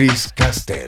Cris Castel.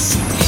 Yes!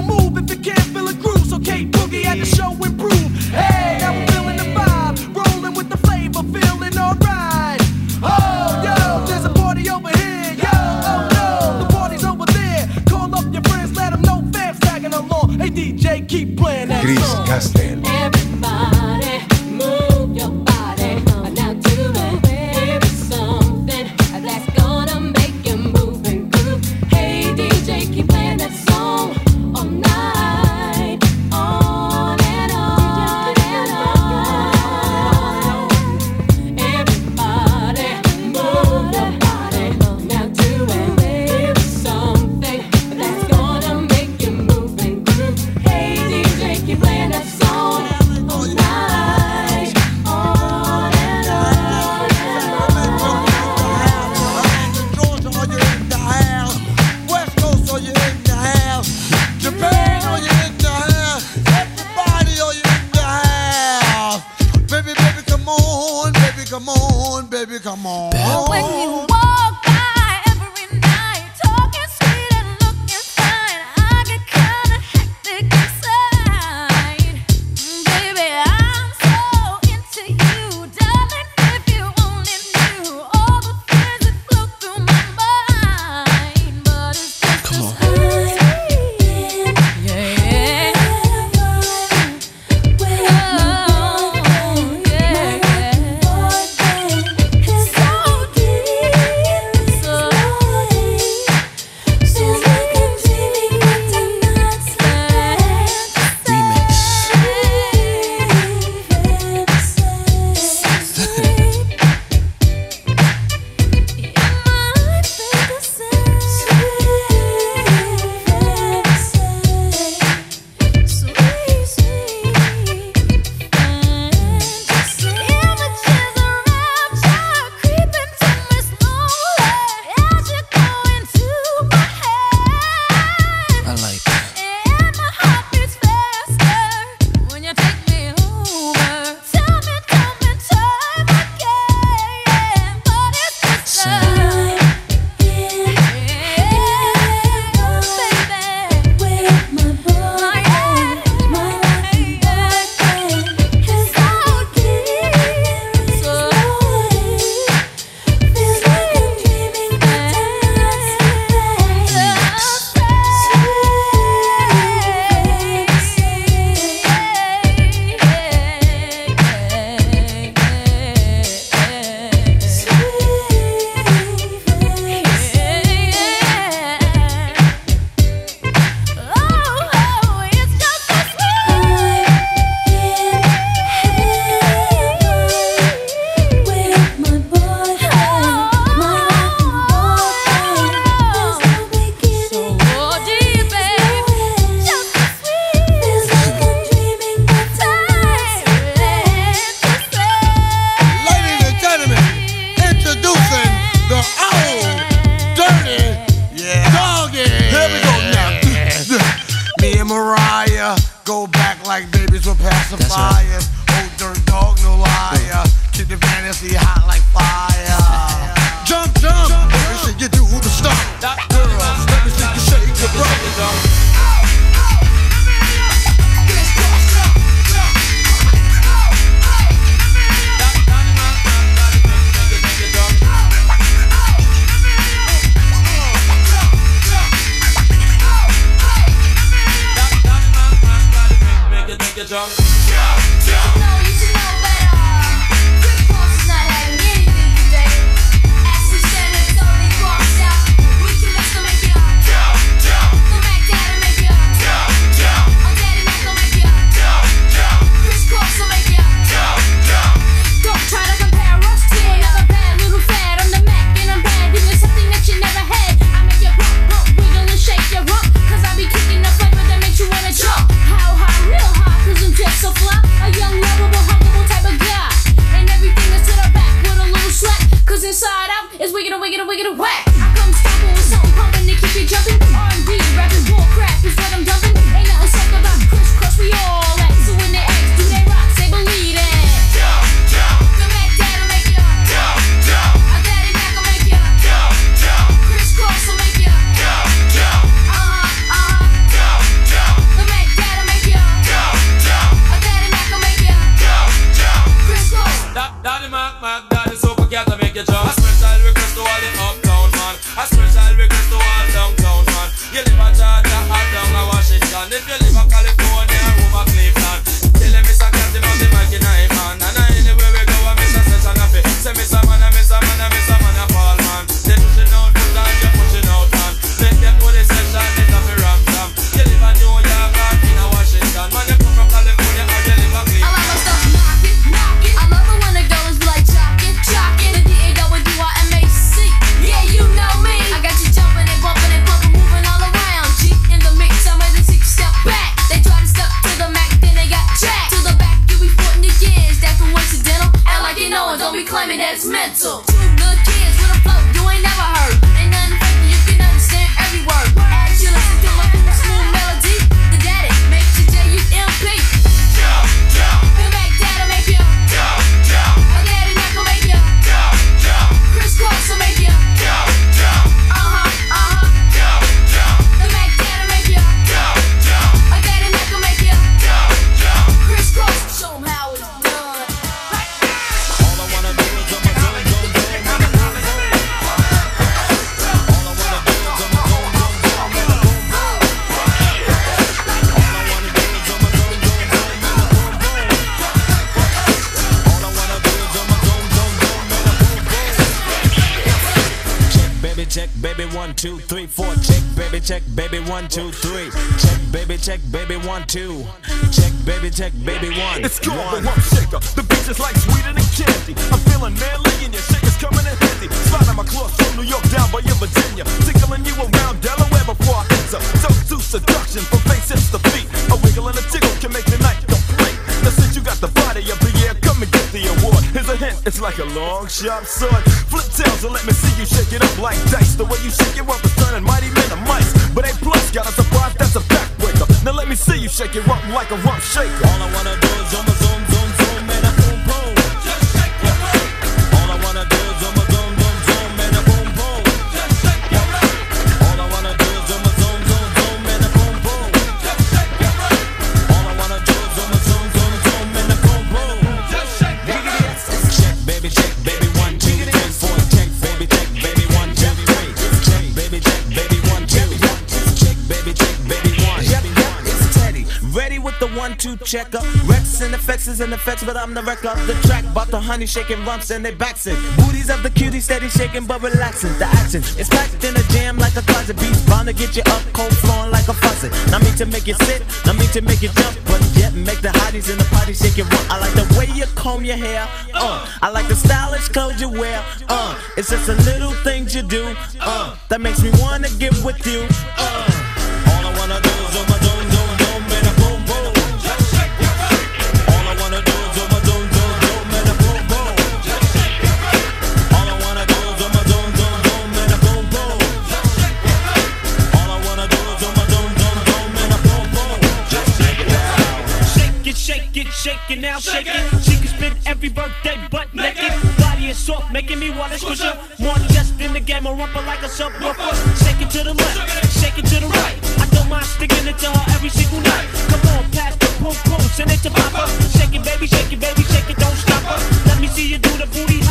move if you can't feel a groove. So Kate Boogie had the show improve. Hey, now I'm feeling the vibe, rolling with the flavor, feeling alright. Oh, yo, there's a party over here. Yo, oh no, the party's over there. Call up your friends, let them know tagging along. Hey, DJ, keep playing that Chris song. that's mental. check, baby, one, two, three. Check, baby, check, baby, one, two. Check, baby, check, baby, one. It's called one. the one shaker. The bitch is like sweeter than candy. I'm feeling manly and your shaker's coming in handy. Slide on my cloth from New York down by your Virginia. Tickling you around Delaware before I enter. So to seduction from face to feet. A wiggle and a tickle can make the night complete. Now since you got the body of the air sharp sword. Flip tails and let me see you shake it up like dice. The way you shake it up is turning mighty men to mice. But A plus got a surprise that's a backbreaker. Now let me see you shake it up like a rump shaker. All I wanna do is on checker. Rex and effects and effects, but I'm the wreck of the track. Bought the honey shaking rumps and they backs Booties of the cutie steady shaking but relaxing. The action is packed in a jam like a closet beast. Bound to get you up, cold flowing like a faucet. Not me to make you sit, not me to make you jump, but yet make the hotties in the party shake it rump. I like the way you comb your hair. Uh, I like the stylish clothes you wear. Uh, it's just the little things you do. Uh, that makes me wanna get with you. Uh, it now, shake it. She can every birthday butt naked. Body is soft, making me wanna squish her. More just in the game, or rumpa like a subwoofer. Shake it to the left, shake it to the right. I don't mind sticking it to her every single night. Come on, pass the boom boom, send it to Papa. Shake it, baby, shake it, baby, shake it, don't stop her. Let me see you do the booty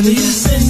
Baby, you send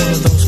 one of those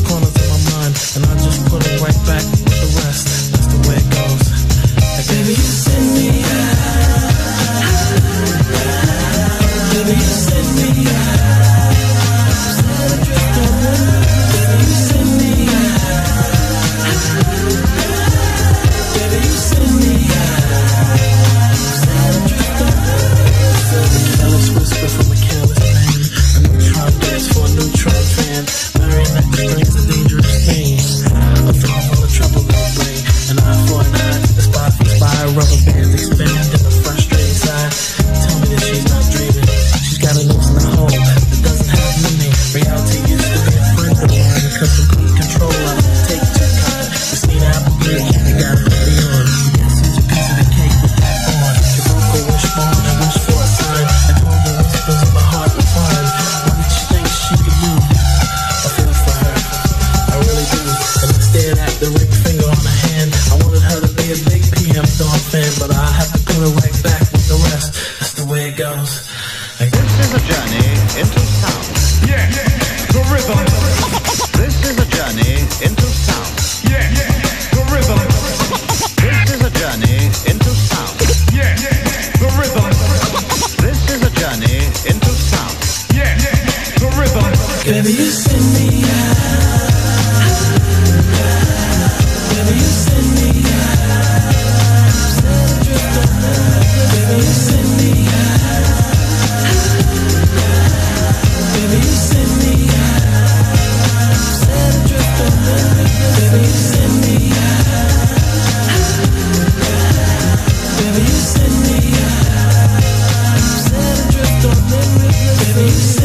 Into You.